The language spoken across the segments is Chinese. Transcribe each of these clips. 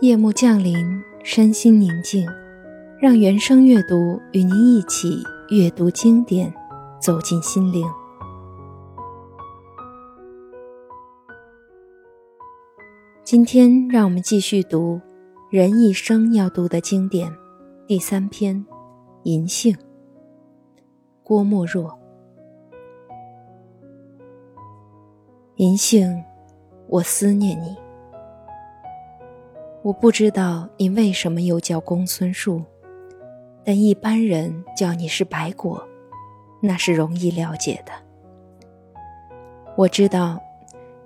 夜幕降临，身心宁静，让原声阅读与您一起阅读经典，走进心灵。今天，让我们继续读人一生要读的经典第三篇《银杏》。郭沫若，银杏，我思念你。我不知道你为什么又叫公孙树，但一般人叫你是白果，那是容易了解的。我知道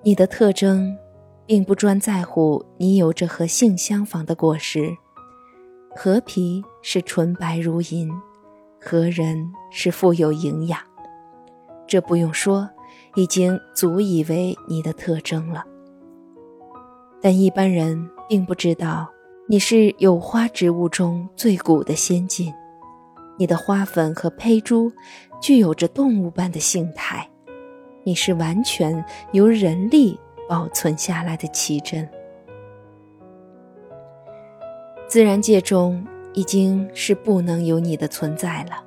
你的特征，并不专在乎你有着和杏相仿的果实，核皮是纯白如银，核仁是富有营养，这不用说，已经足以为你的特征了。但一般人并不知道，你是有花植物中最古的先进。你的花粉和胚珠具有着动物般的性态，你是完全由人力保存下来的奇珍。自然界中已经是不能有你的存在了，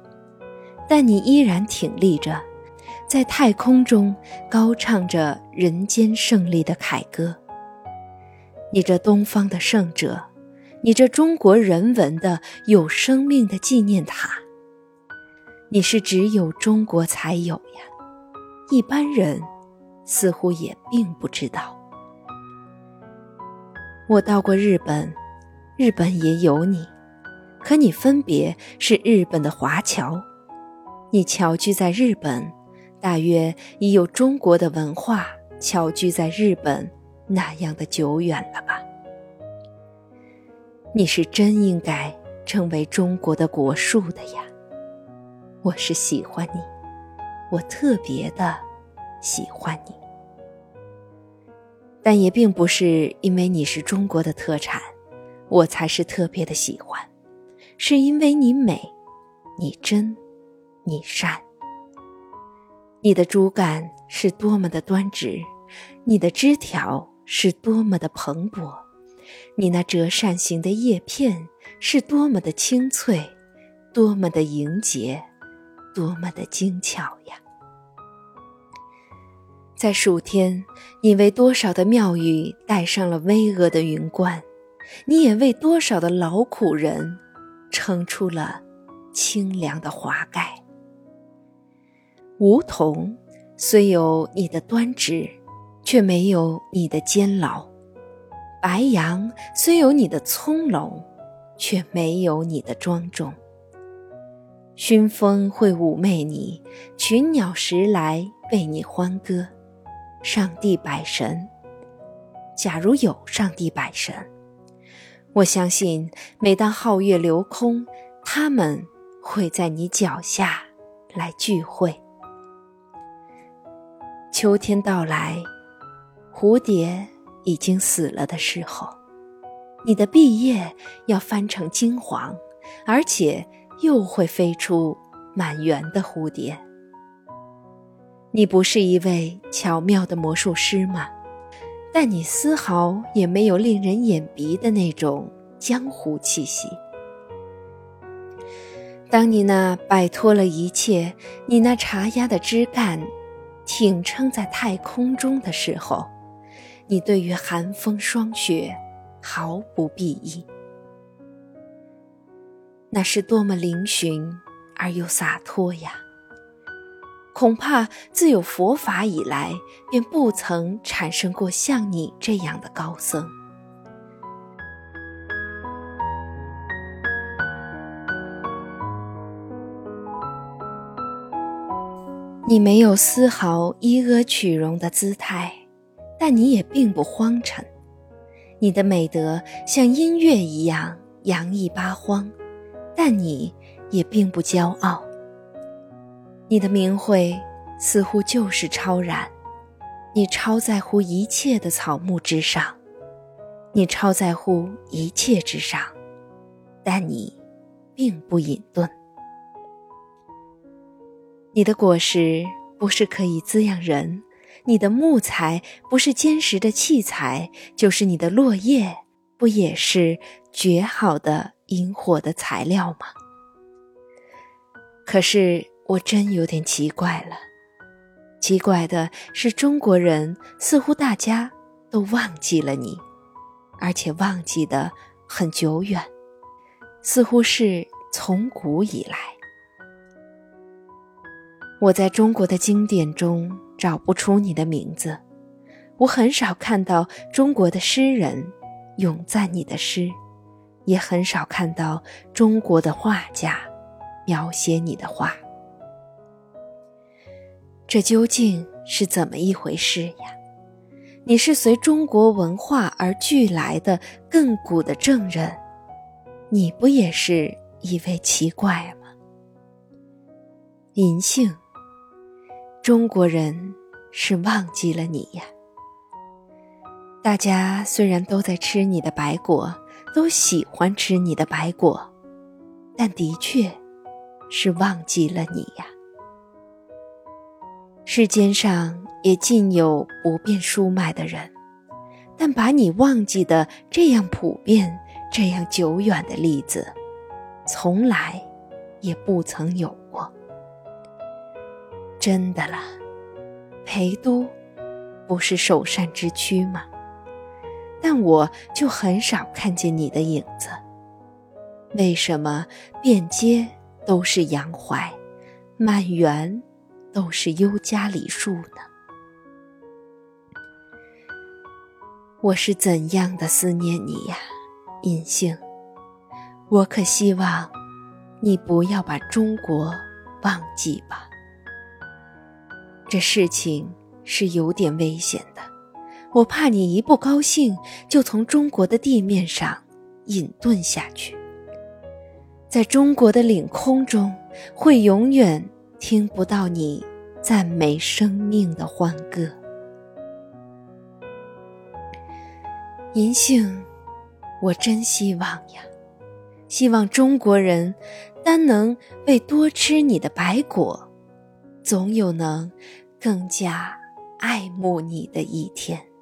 但你依然挺立着，在太空中高唱着人间胜利的凯歌。你这东方的圣者，你这中国人文的有生命的纪念塔，你是只有中国才有呀，一般人似乎也并不知道。我到过日本，日本也有你，可你分别是日本的华侨，你侨居在日本，大约已有中国的文化侨居在日本。那样的久远了吧？你是真应该成为中国的国树的呀！我是喜欢你，我特别的喜欢你，但也并不是因为你是中国的特产，我才是特别的喜欢，是因为你美，你真，你善，你的竹竿是多么的端直，你的枝条。是多么的蓬勃，你那折扇形的叶片是多么的清脆，多么的莹洁，多么的精巧呀！在暑天，你为多少的庙宇戴上了巍峨的云冠，你也为多少的劳苦人撑出了清凉的华盖。梧桐虽有你的端直。却没有你的监牢，白杨虽有你的葱茏，却没有你的庄重。熏风会妩媚你，群鸟时来为你欢歌。上帝百神，假如有上帝百神，我相信每当皓月流空，他们会在你脚下来聚会。秋天到来。蝴蝶已经死了的时候，你的毕业要翻成金黄，而且又会飞出满园的蝴蝶。你不是一位巧妙的魔术师吗？但你丝毫也没有令人眼鼻的那种江湖气息。当你那摆脱了一切，你那茶鸭的枝干挺撑在太空中的时候。你对于寒风霜雪毫不避意，那是多么嶙峋而又洒脱呀！恐怕自有佛法以来，便不曾产生过像你这样的高僧。你没有丝毫依阿取容的姿态。但你也并不荒陈，你的美德像音乐一样洋溢八荒，但你也并不骄傲。你的名讳似乎就是超然，你超在乎一切的草木之上，你超在乎一切之上，但你并不隐遁。你的果实不是可以滋养人。你的木材不是坚实的器材，就是你的落叶不也是绝好的引火的材料吗？可是我真有点奇怪了，奇怪的是中国人似乎大家都忘记了你，而且忘记的很久远，似乎是从古以来。我在中国的经典中找不出你的名字，我很少看到中国的诗人咏赞你的诗，也很少看到中国的画家描写你的画。这究竟是怎么一回事呀？你是随中国文化而聚来的亘古的证人，你不也是一位奇怪吗？银杏。中国人是忘记了你呀。大家虽然都在吃你的白果，都喜欢吃你的白果，但的确是忘记了你呀。世间上也尽有不便书卖的人，但把你忘记的这样普遍、这样久远的例子，从来也不曾有。真的了，陪都不是首善之区吗？但我就很少看见你的影子。为什么遍街都是杨槐，满园都是优加梨树呢？我是怎样的思念你呀，银杏！我可希望你不要把中国忘记吧。这事情是有点危险的，我怕你一不高兴就从中国的地面上隐遁下去，在中国的领空中会永远听不到你赞美生命的欢歌。银杏，我真希望呀，希望中国人单能为多吃你的白果。总有能更加爱慕你的一天。